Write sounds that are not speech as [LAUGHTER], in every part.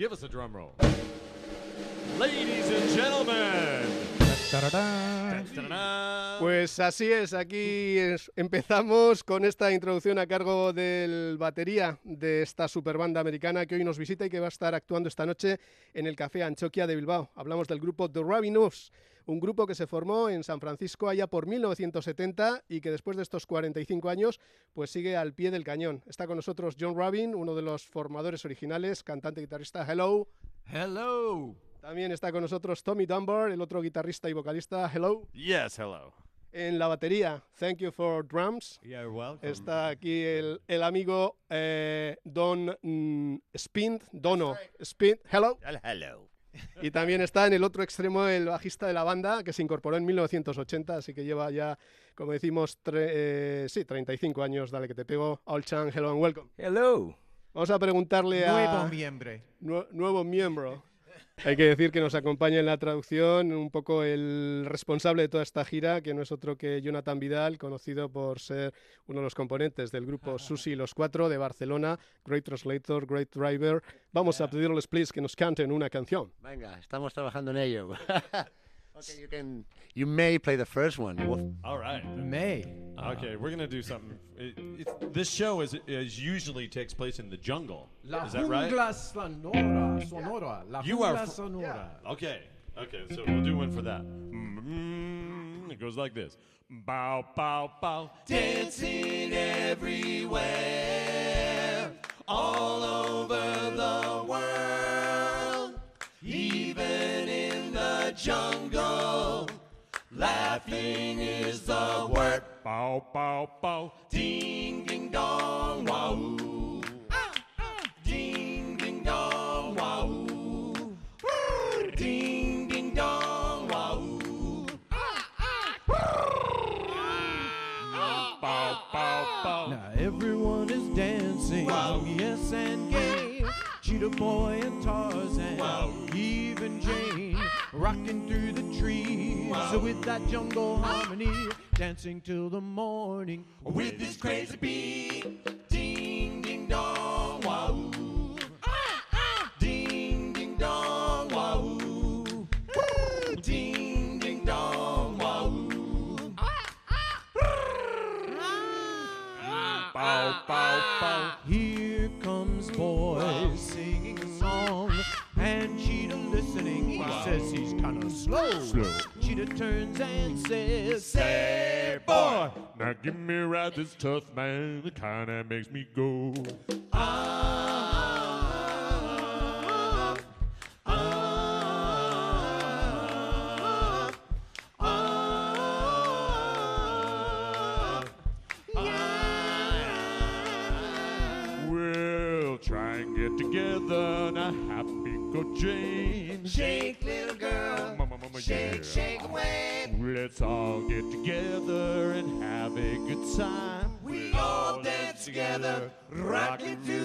Give us a drum roll. Ladies and gentlemen. Pues así es, aquí es- empezamos con esta introducción a cargo del batería de esta superbanda americana que hoy nos visita y que va a estar actuando esta noche en el Café Anchoquia de Bilbao. Hablamos del grupo The Ravinos, un grupo que se formó en San Francisco allá por 1970 y que después de estos 45 años pues sigue al pie del cañón. Está con nosotros John Rabin, uno de los formadores originales, cantante y guitarrista. Hello. Hello. También está con nosotros Tommy Dunbar, el otro guitarrista y vocalista. Hello. Yes, hello. En la batería, Thank You for Drums. You're welcome. Está aquí el, el amigo eh, Don mm, Spint, Dono Spint. Hello. Hello. Y también está en el otro extremo el bajista de la banda que se incorporó en 1980, así que lleva ya, como decimos, tre- eh, sí, 35 años. Dale que te pego. All Chan, hello and welcome. Hello. Vamos a preguntarle a Nuevo miembro. nue- nuevo miembro. Hay que decir que nos acompaña en la traducción un poco el responsable de toda esta gira, que no es otro que Jonathan Vidal, conocido por ser uno de los componentes del grupo [LAUGHS] Susi y los Cuatro de Barcelona, Great Translator, Great Driver. Vamos a pedirles, please, que nos canten una canción. Venga, estamos trabajando en ello. [LAUGHS] okay, you can. You may play the first one. Well, All right. May. Okay, we're gonna do something. It, it's, this show is, is usually takes place in the jungle. La is that right? jungla sonora. Sonora. La You are jungla fr- sonora. Okay. Okay. So we'll do one for that. Mm, It goes like this. Bow, bow, bow. Dancing everywhere, all over the world, even in the jungle. Bow, bow, bow. Ding, ding, dong, wow. Ding, ding, dong, wow. Ding, ding, dong, wow. Bow, bow, bow. Now everyone is dancing. Wow. Yes, and gay. Cheetah Boy and Tarzan. Even Jane. Rocking through the trees So with that jungle harmony. Dancing till the morning. With this crazy beat. Ding, ding, dong, wow. Ding, ding, dong, wow. Ding, ding, dong, wow. Bow, bow, bow. Here comes boy singing a song, and Cheetah listening. He says he's kind of slow. Cheetah turns and says, now give me a ride this tough man. It kinda makes me go. Ah, ah, ah, ah. We'll try and get together now. Happy Jane. Shake, little girl. Mama, mama, shake, shake away. Let's all get together and have a good time. We all dance together, rocking through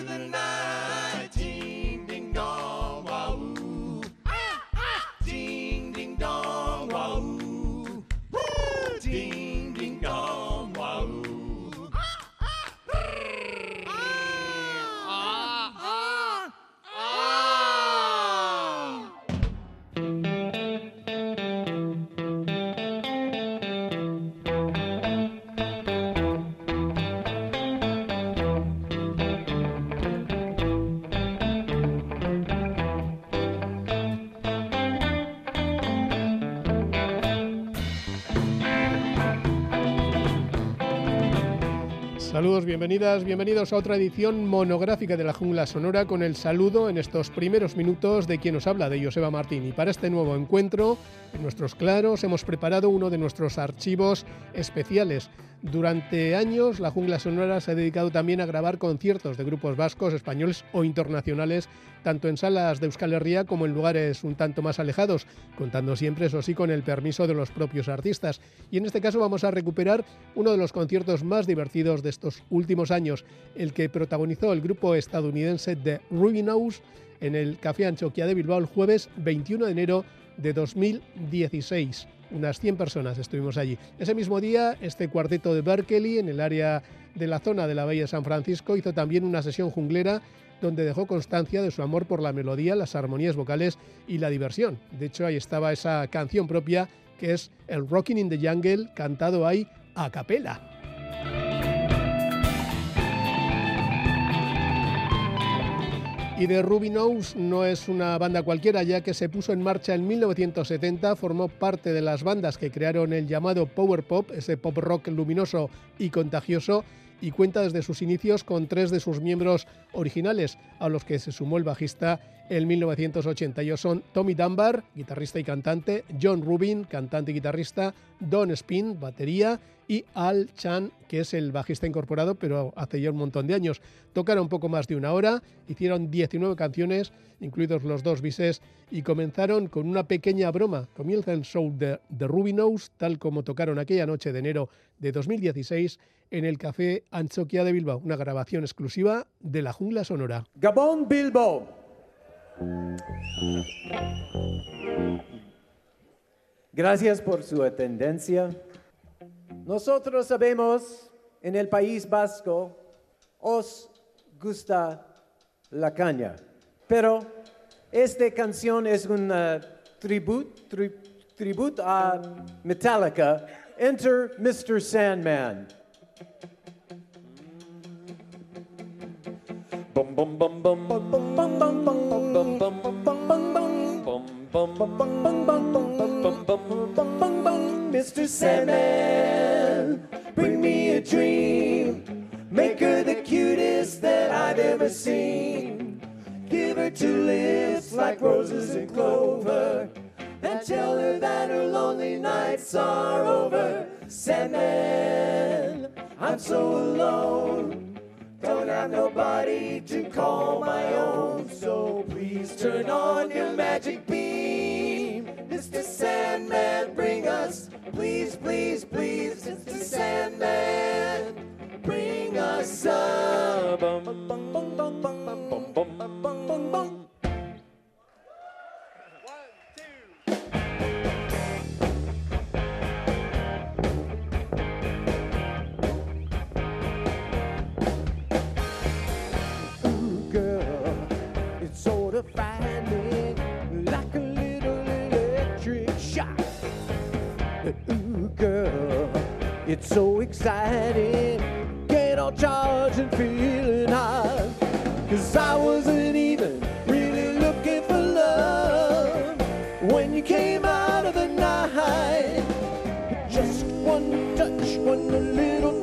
Saludos, bienvenidas, bienvenidos a otra edición monográfica de la Jungla Sonora con el saludo en estos primeros minutos de quien nos habla, de Joseba Martín. Y para este nuevo encuentro, en nuestros claros, hemos preparado uno de nuestros archivos especiales. Durante años, la Jungla Sonora se ha dedicado también a grabar conciertos de grupos vascos, españoles o internacionales, tanto en salas de Euskal Herria como en lugares un tanto más alejados, contando siempre, eso sí, con el permiso de los propios artistas. Y en este caso vamos a recuperar uno de los conciertos más divertidos de estos últimos años, el que protagonizó el grupo estadounidense The Ruinous en el Café Anchoquia de Bilbao el jueves 21 de enero de 2016. Unas 100 personas estuvimos allí. Ese mismo día, este cuarteto de Berkeley, en el área de la zona de la Bahía de San Francisco, hizo también una sesión junglera donde dejó constancia de su amor por la melodía, las armonías vocales y la diversión. De hecho, ahí estaba esa canción propia que es el Rocking in the Jungle, cantado ahí a capela. Y The Ruby Nose no es una banda cualquiera, ya que se puso en marcha en 1970, formó parte de las bandas que crearon el llamado Power Pop, ese pop rock luminoso y contagioso, y cuenta desde sus inicios con tres de sus miembros originales, a los que se sumó el bajista en 1980. Ellos son Tommy Dunbar, guitarrista y cantante, John Rubin, cantante y guitarrista, Don Spin, batería, y Al Chan, que es el bajista incorporado, pero hace ya un montón de años. Tocaron poco más de una hora, hicieron 19 canciones, incluidos los dos bises, y comenzaron con una pequeña broma. Comienza el show de The Ruby Nose, tal como tocaron aquella noche de enero de 2016 en el Café Anchoquia de Bilbao, una grabación exclusiva de la Jungla Sonora. Gabón Bilbao. Gracias por su atendencia. Nosotros sabemos en el País Vasco os gusta la caña, pero esta canción es un tributo, tributo a Metallica. Enter Mr. Sandman. Mr. Sandman, bring me a dream. Make her the cutest that I've ever seen. Give her two lips like roses and clover. And tell her that her lonely nights are over. Sandman, I'm so alone. Don't have nobody to call my own. So please turn on your magic beam. Mr. Sandman, bring us, please, please, please, Mr. Sandman, bring us a like a little electric shock. Ooh, girl, it's so exciting, get all charged and feeling hot. Cause I wasn't even really looking for love when you came out of the night. Just one touch, one little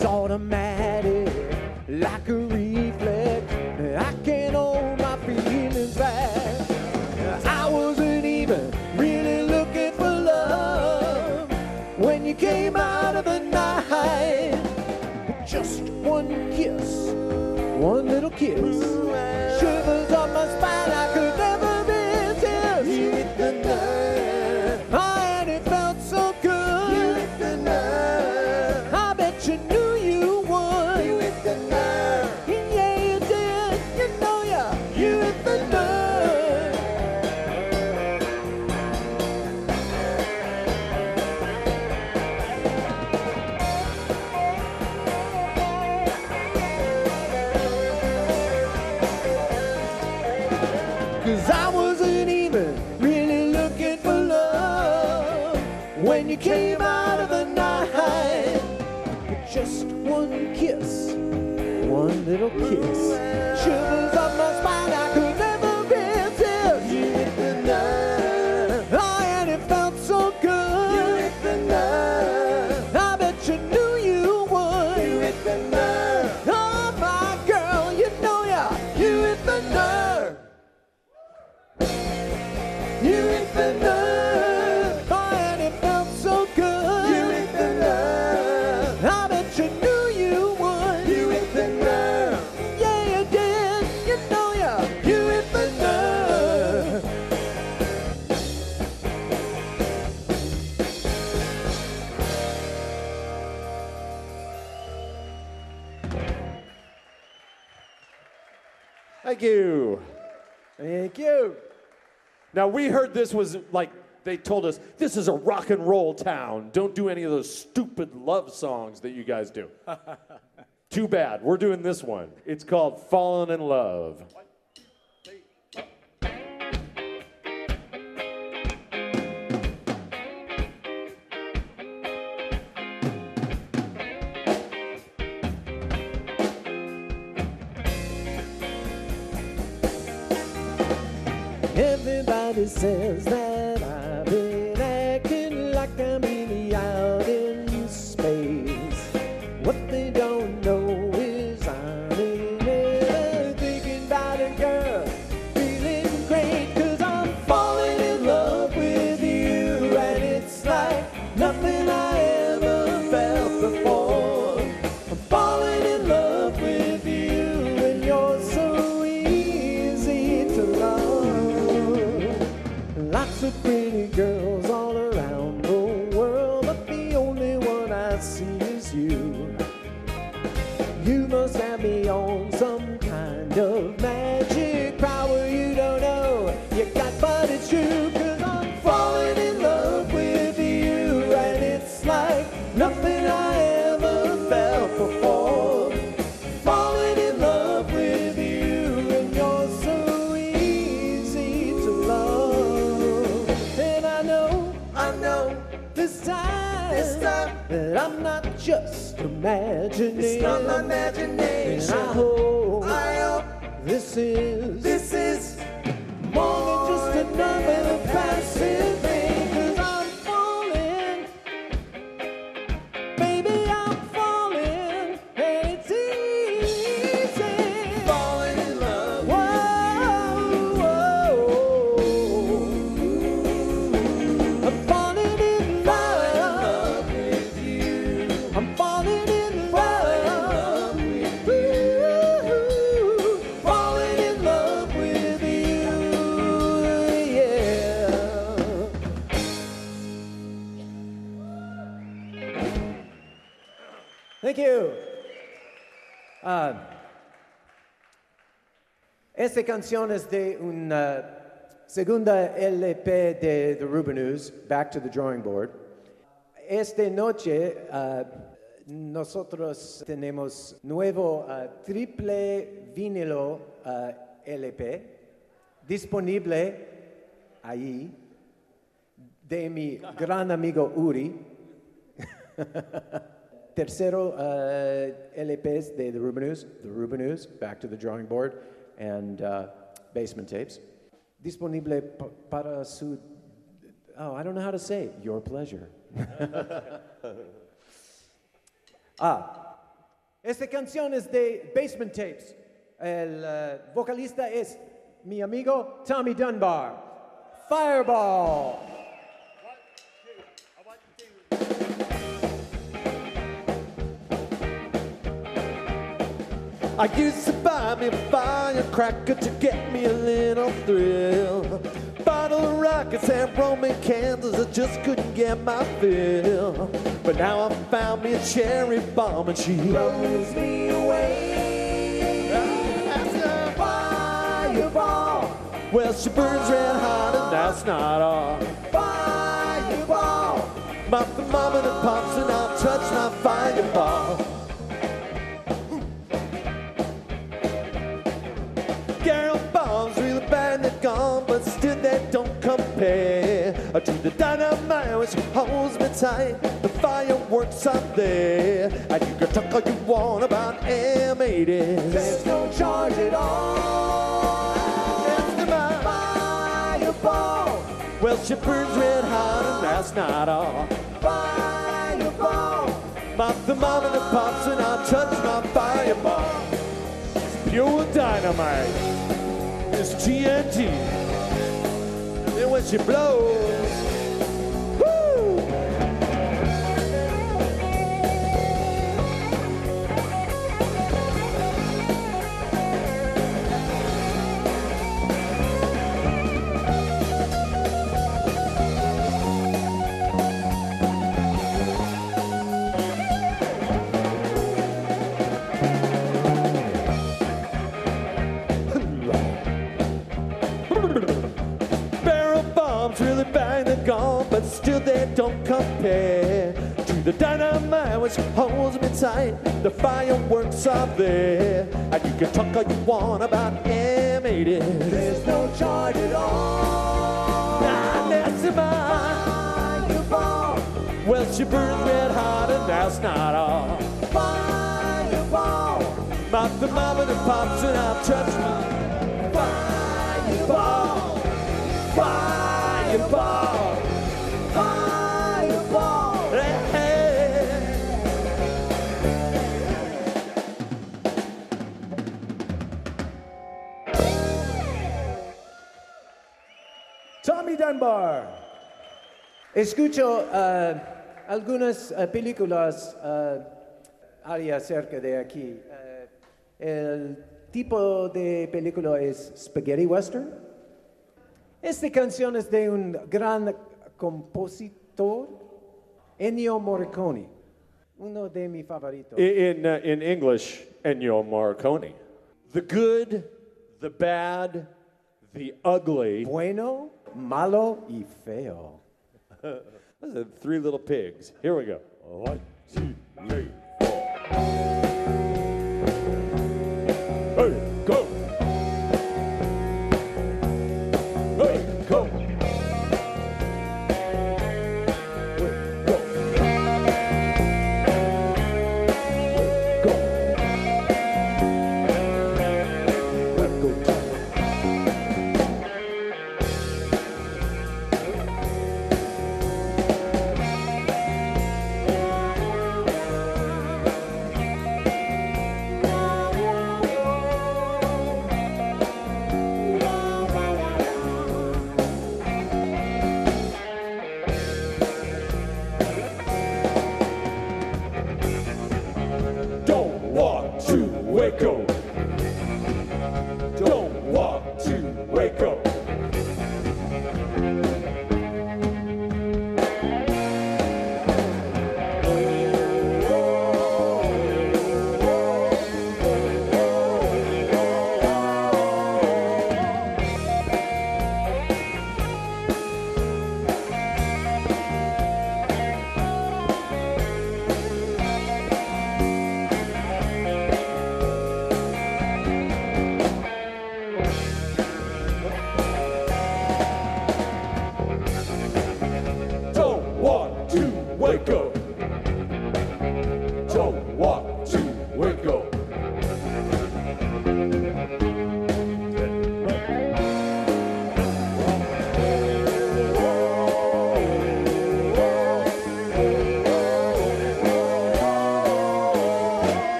It's automatic, like a reflex. I can't hold my feelings back. I wasn't even really looking for love when you came out of the night. Just one kiss, one little kiss. Shivers on my spine, kiss. Thank you. Thank you. Now, we heard this was like, they told us, this is a rock and roll town. Don't do any of those stupid love songs that you guys do. [LAUGHS] Too bad. We're doing this one. It's called Fallen in Love. Says that 15 canciones de una segunda LP de The Rubenews, Back to the Drawing Board. Esta noche uh, nosotros tenemos nuevo uh, triple vinilo uh, LP disponible ahí de mi gran amigo Uri. [LAUGHS] Tercero uh, LPs de The Rubenews, The Rubenews, Back to the Drawing Board. And uh, Basement Tapes. Disponible para su, oh, I don't know how to say, it. your pleasure. [LAUGHS] ah, esta canción es de Basement Tapes. El uh, vocalista es mi amigo Tommy Dunbar. Fireball. I used to buy me a firecracker to get me a little thrill. Bottle of rockets and Roman candles, I just couldn't get my fill. But now I found me a cherry bomb and she blows me away. That's fireball. Well, she burns red hot and that's not all. Fireball. My thermometer pops and I'll touch my fireball. Gone, but still they don't compare uh, to the dynamite which holds me tight. The fireworks out there, and you can talk all you want about M80s. There's no charge at all. It's my fireball. Well, she burns red hot, and that's not all. Fireball. My thermometer pops, and I touch my fireball. It's pure dynamite. It's TNT. And then when she blows, still they don't compare to the dynamite which holds me tight. The fireworks are there, and you can talk all you want about M80. There's no charge at all. Nah, that's mine. Fireball, Well, she burns red hot, and that's not all. fireball, My thermometer pops and I'll touch me. fireball, Fireball. Dunbar. Escucho eh, algunas eh, películas eh, área cerca de aquí. El tipo de película es spaghetti western. Esta canción es de un gran compositor, Ennio Morricone, uno de mis favoritos. In, uh, in English, Ennio Morricone. The good, the bad, the ugly. Bueno, malo y feo. [LAUGHS] Those are three little pigs. Here we go. One, two, three, four.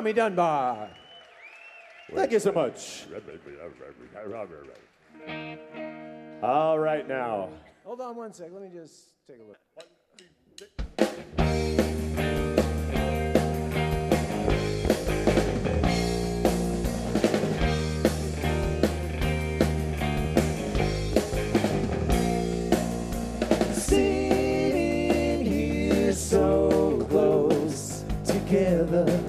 Tommy Dunbar. Thank you so much. All right now. Hold on one sec. Let me just take a look. Sitting here so close together.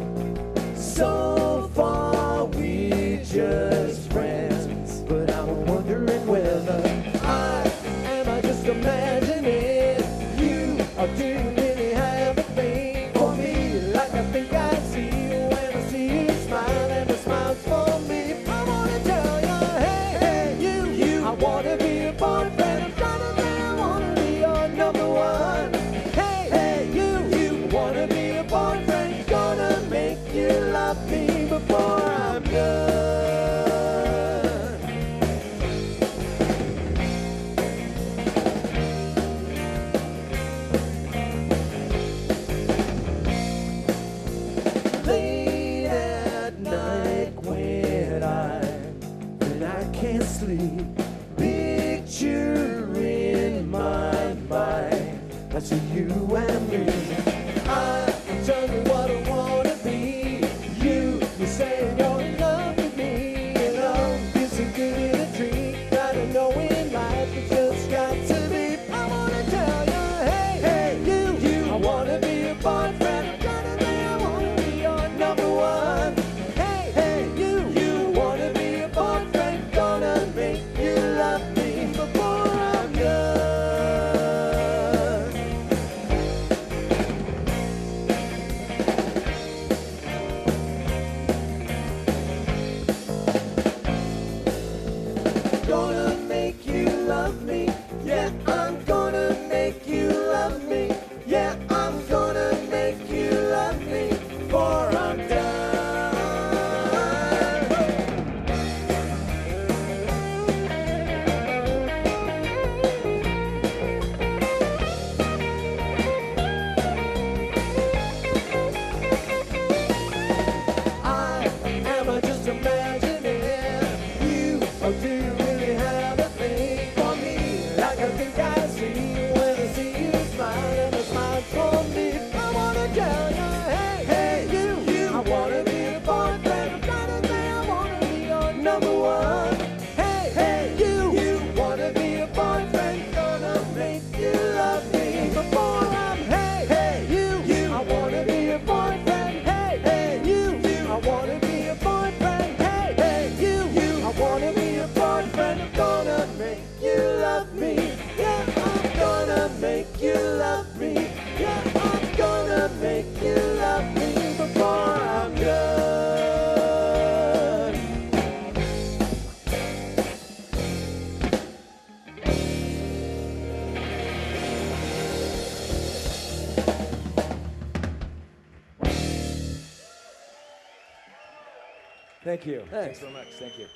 Thank you. Thanks, Thanks so much. Thank you.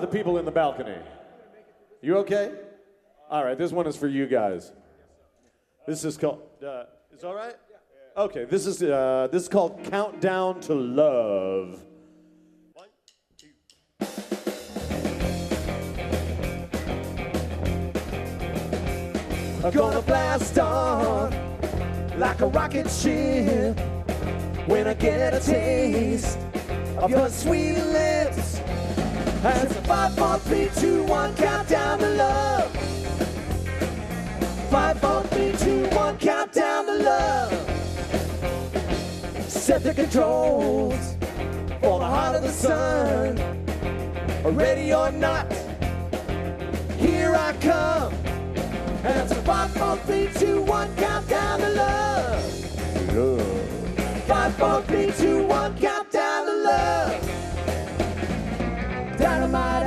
the people in the balcony? You okay? All right, this one is for you guys. This is called. Uh, it's all right. Okay, this is uh, this is called Countdown to Love. One, two. I'm gonna blast on like a rocket ship when I get a taste of your sweet lips. As a five, four, three, two, one, countdown to love. Five, four, three, two, one, countdown to love. Set the controls for the heart of the sun. Ready or not, here I come. It's a five, four, three, two, one, countdown to love. Five, four, three, two, one, countdown to love.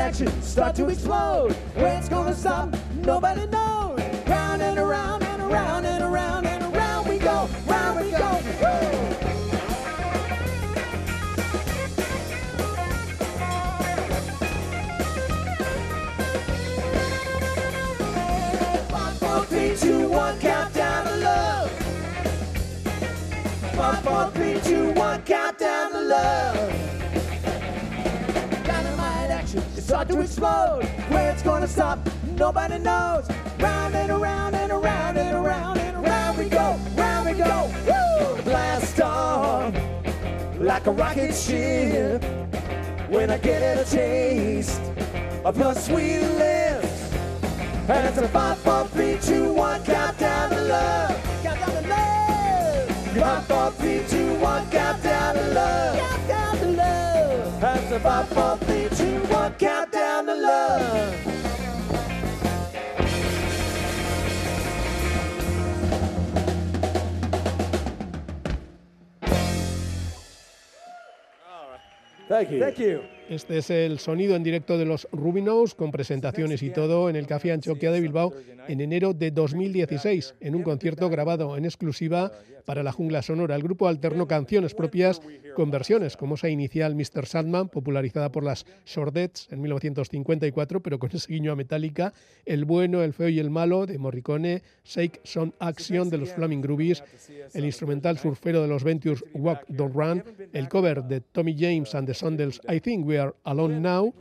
Dynamite action start to explode. Where it's gonna stop, nobody knows. Round and around and around and around and around we go, round we go. Woo! Three, two, one, countdown to love. Five, four, three, two, one, countdown to love. Start to explode. Where it's gonna stop, nobody knows. Round and around and around and around and around we go, round we go. Woo! Blast off like a rocket ship. When I get a taste of your sweet lips. And it's a five, four, three, two, one, countdown to love. Countdown to love. Five, four, three, two, one, countdown to love. Countdown to love. It's a five, four, three, two, one, countdown to love. Thank you. Thank you. Este es el sonido en directo de los Rubinos, con presentaciones y todo, en el Café Anchoquia de Bilbao en enero de 2016, en un concierto grabado en exclusiva para la Jungla Sonora. El grupo alternó canciones propias con versiones, como esa inicial Mr. Sandman, popularizada por las Shordettes en 1954, pero con ese guiño a Metallica, El bueno, el feo y el malo de Morricone, Shake Son Action de los Flaming Groovies, el instrumental surfero de los Ventures Walk Don't Run, el cover de Tommy James and the Sondels I Think We Are Alone Now,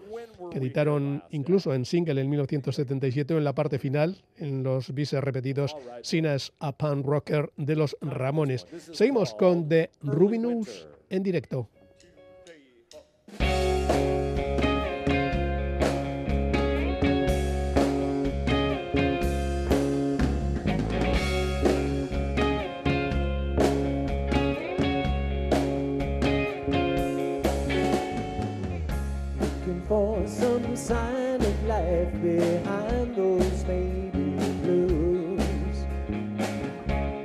que editaron incluso en single en 1977 o en la parte final, en los bises repetidos, Sinas a Pan Rocker de los Ramones. Seguimos con The Rubinus en directo. Sign of life behind those baby blues.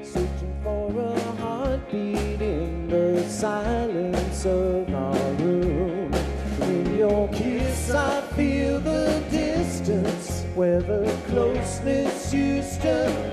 Searching for a heartbeat in the silence of our room. In your kiss, I feel the distance where the closeness used to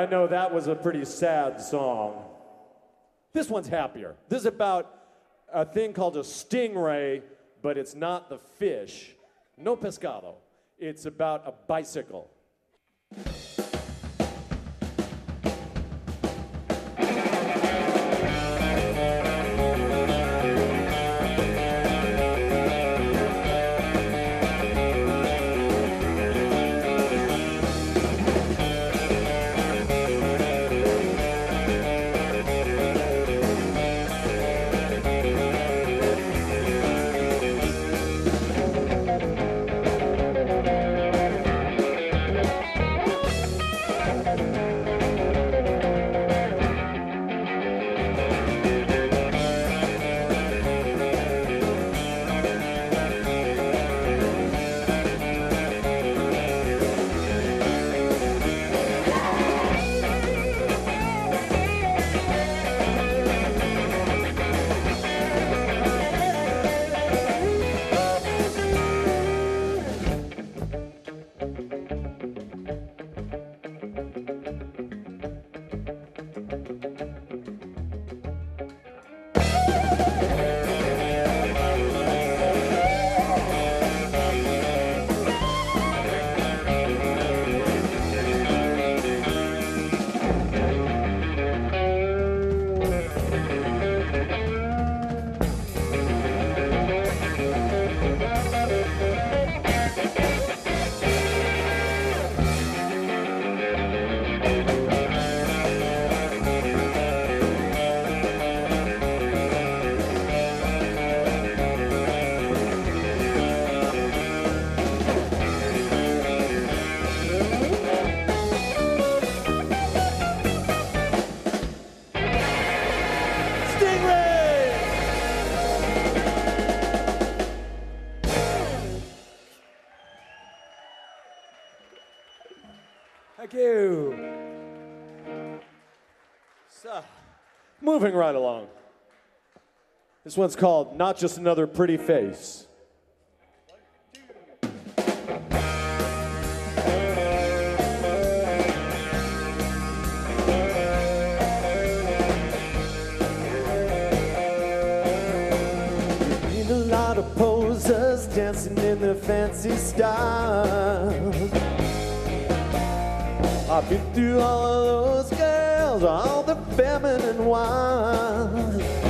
I know that was a pretty sad song. This one's happier. This is about a thing called a stingray, but it's not the fish. No pescado. It's about a bicycle. Moving right along. This one's called Not Just Another Pretty Face. Posers dancing in their fancy style. I've been through all of those girls, all the feminine ones.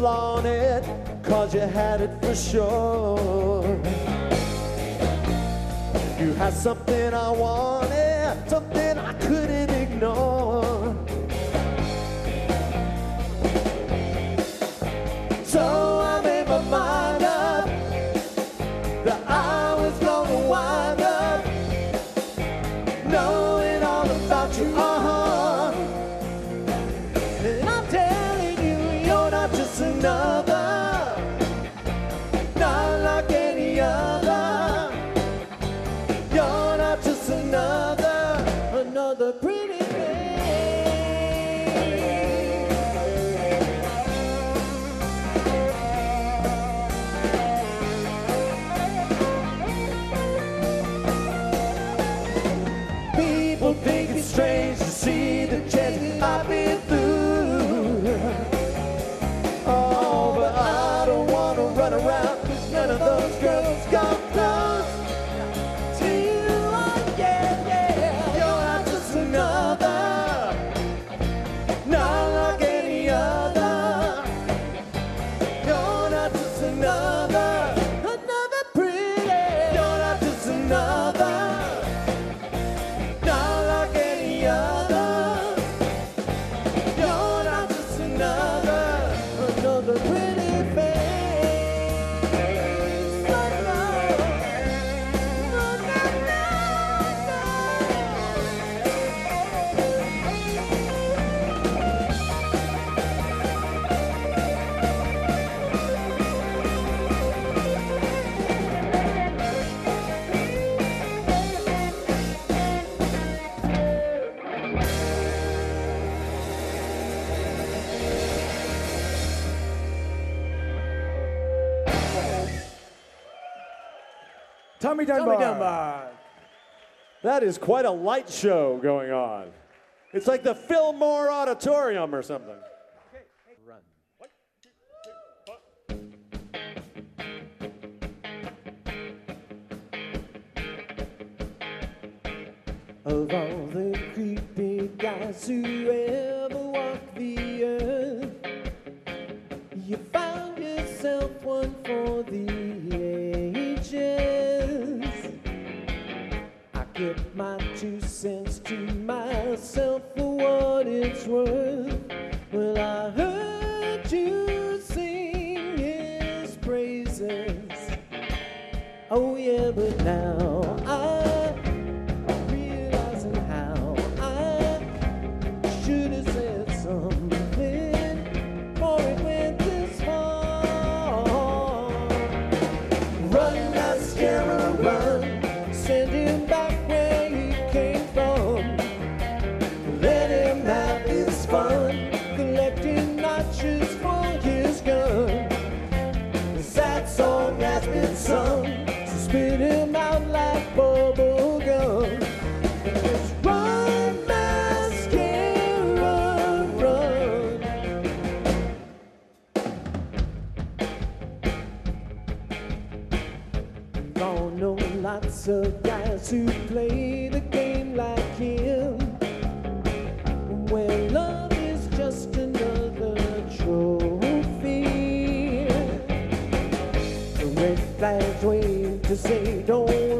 Flaunt it, cause you had it for sure. You had something I wanted, Dunbar. Tommy Dunbar. That is quite a light show going on. It's like the Fillmore Auditorium or something. It's worth. Well, I heard you sing his praises. Oh, yeah, but now lots of guys who play the game like him. Where love is just another trophy. The red flags wave to say, don't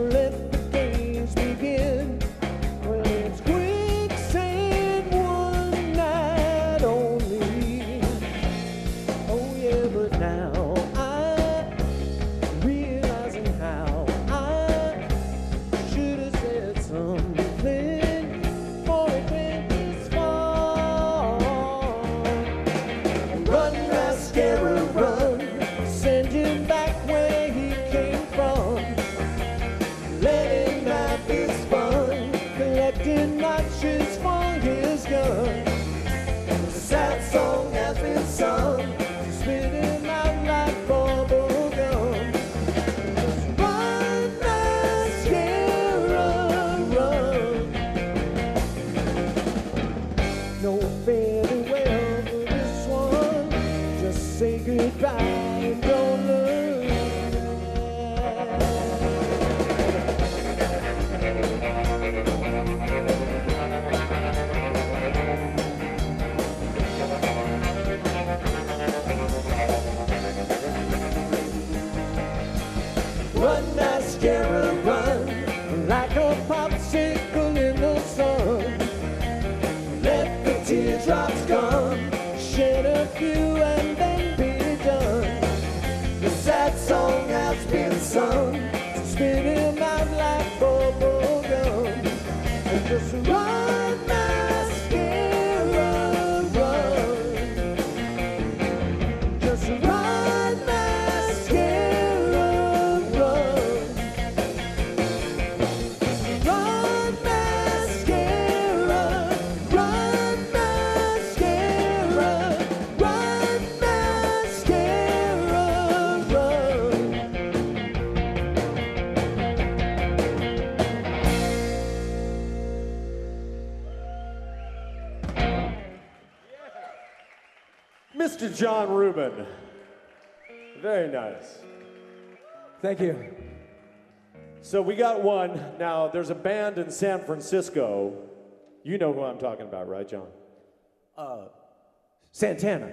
his gun. The sad song has been sung, teardrops come, shed a few and then be done. The sad song has been sung, so Jon Rubin. Very nice. Thank you. So we got one. Now, there's a band in San Francisco. You know who I'm talking about, right, John? Uh, Santana,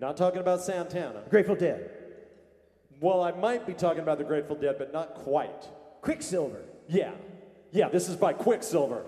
Not talking about Santana. Grateful Dead, Well, I might be talking about the Grateful Dead, but not quite. Quicksilver. Yeah. Yeah, this is by Quicksilver.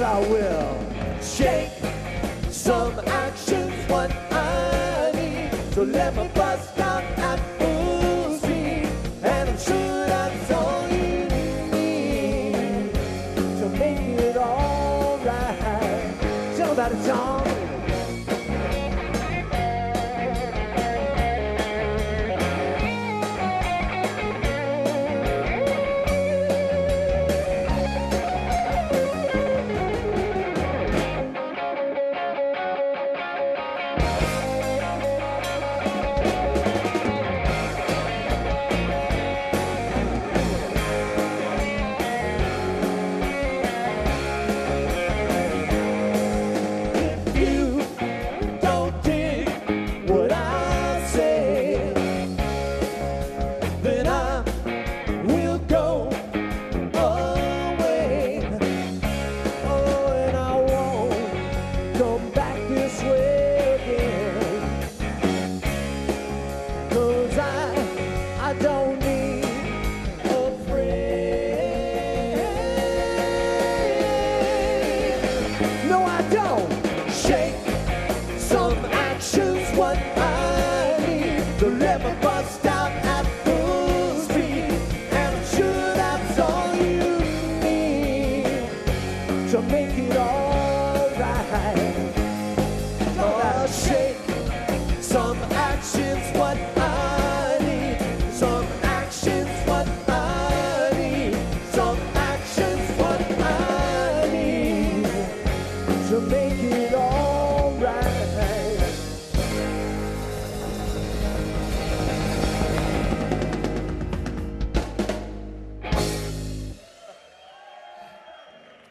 I will. Shake some actions, what I need. So let me bust out at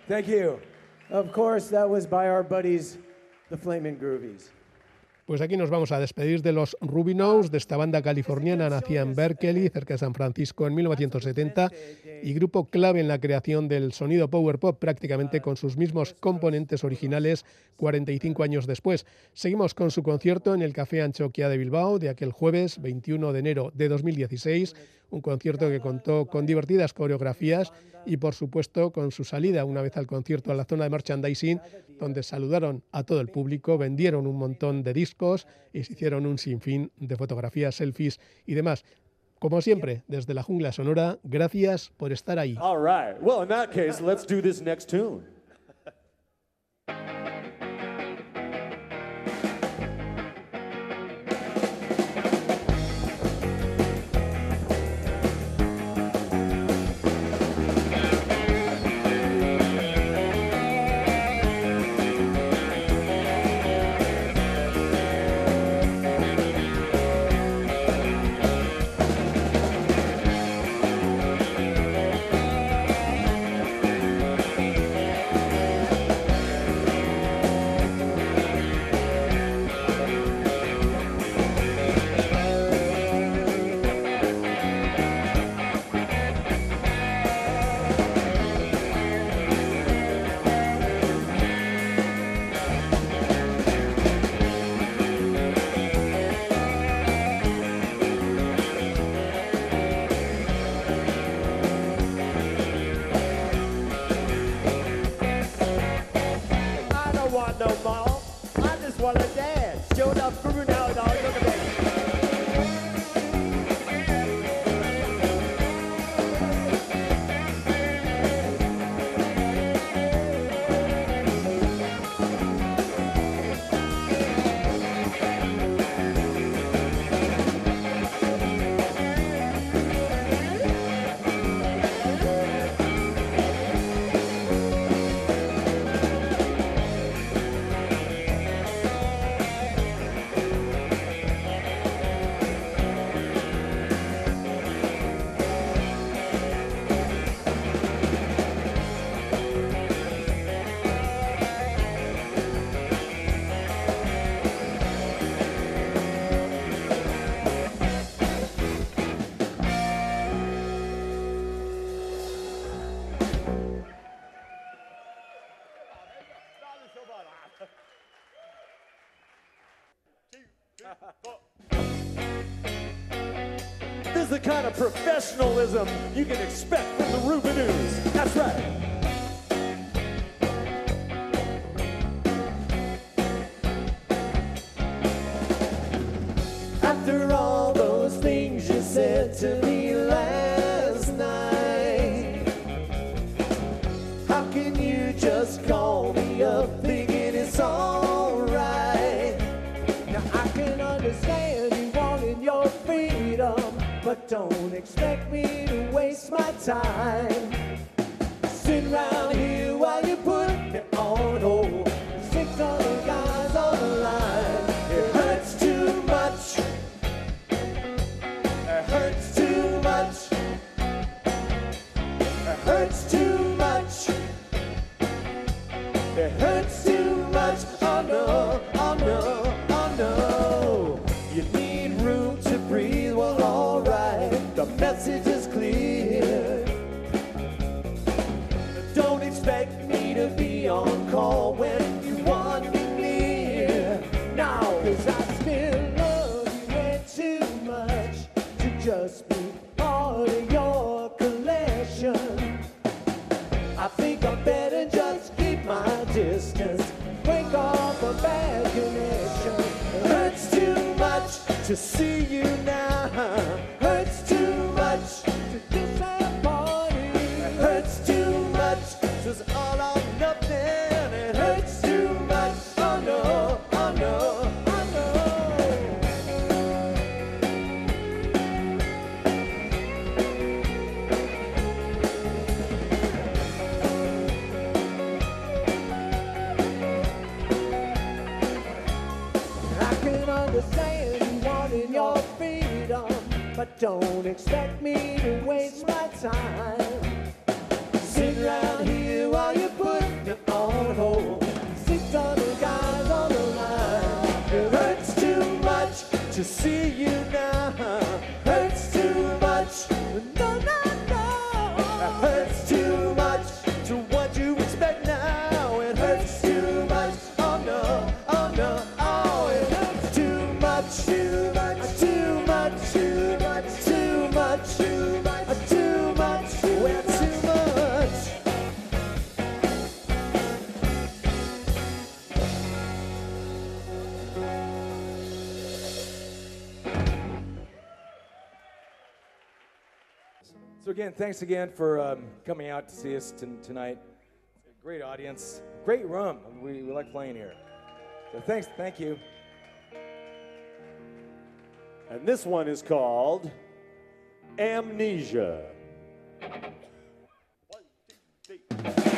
Thank you. Of course, that was by our buddies, the Flamin' Groovies. Pues aquí nos vamos a despedir de los Rubinos, de esta banda californiana nacida en Berkeley, cerca de San Francisco, en 1970, y grupo clave en la creación del sonido power pop, prácticamente con sus mismos componentes originales 45 años después. Seguimos con su concierto en el Café Anchoquia de Bilbao de aquel jueves 21 de enero de 2016, un concierto que contó con divertidas coreografías y por supuesto con su salida una vez al concierto a la zona de merchandising, donde saludaron a todo el público, vendieron un montón de discos y se hicieron un sinfín de fotografías, selfies y demás. Como siempre, desde la jungla sonora, gracias por estar ahí. All right. Well, in that case, let's do this next tune. professionalism you can expect from the Rubinoos. That's right. After all those things you said to me last night, how can you just call me up thinking it's alright? Now I can understand you wanting your freedom, but don't expect me to waste my time. See you don't expect me to waste my time. Sit around here while you put me on hold. Six other guys on the line. It hurts too much to see you again, thanks again for um, coming out to see us t- tonight. Great audience, great room. We, we like playing here. So thanks, thank you. And this one is called Amnesia. Time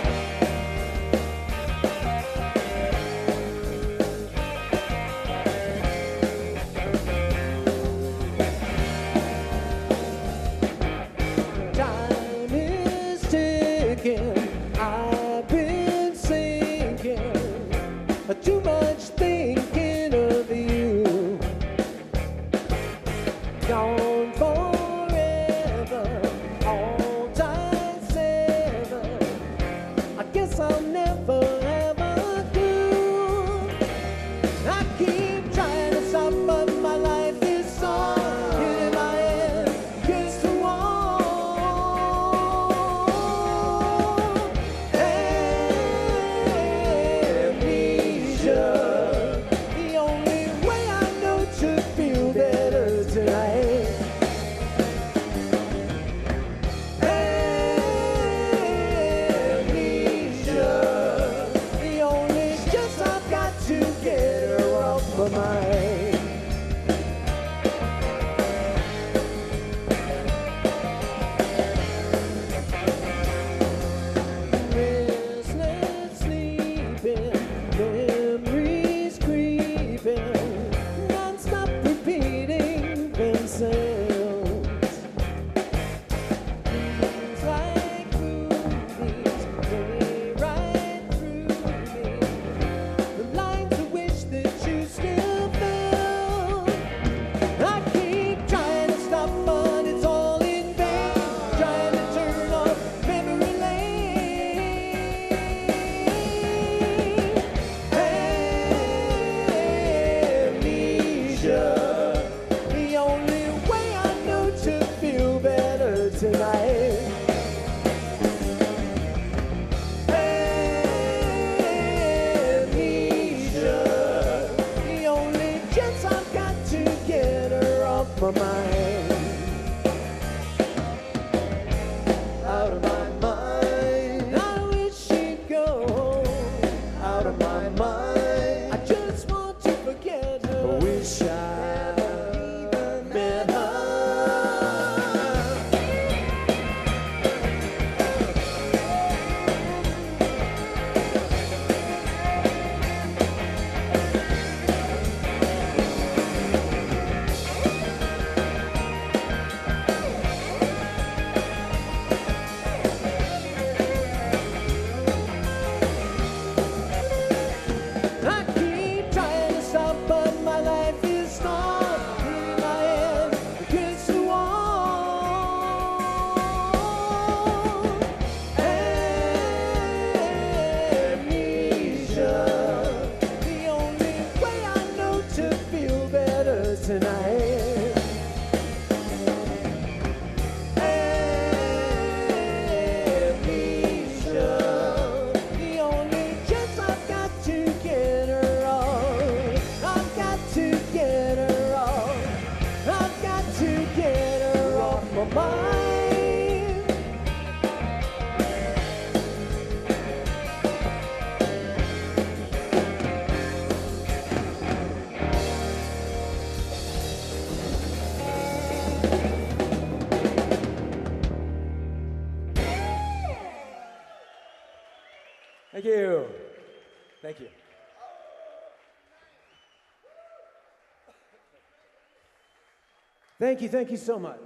Thank you, thank you so much.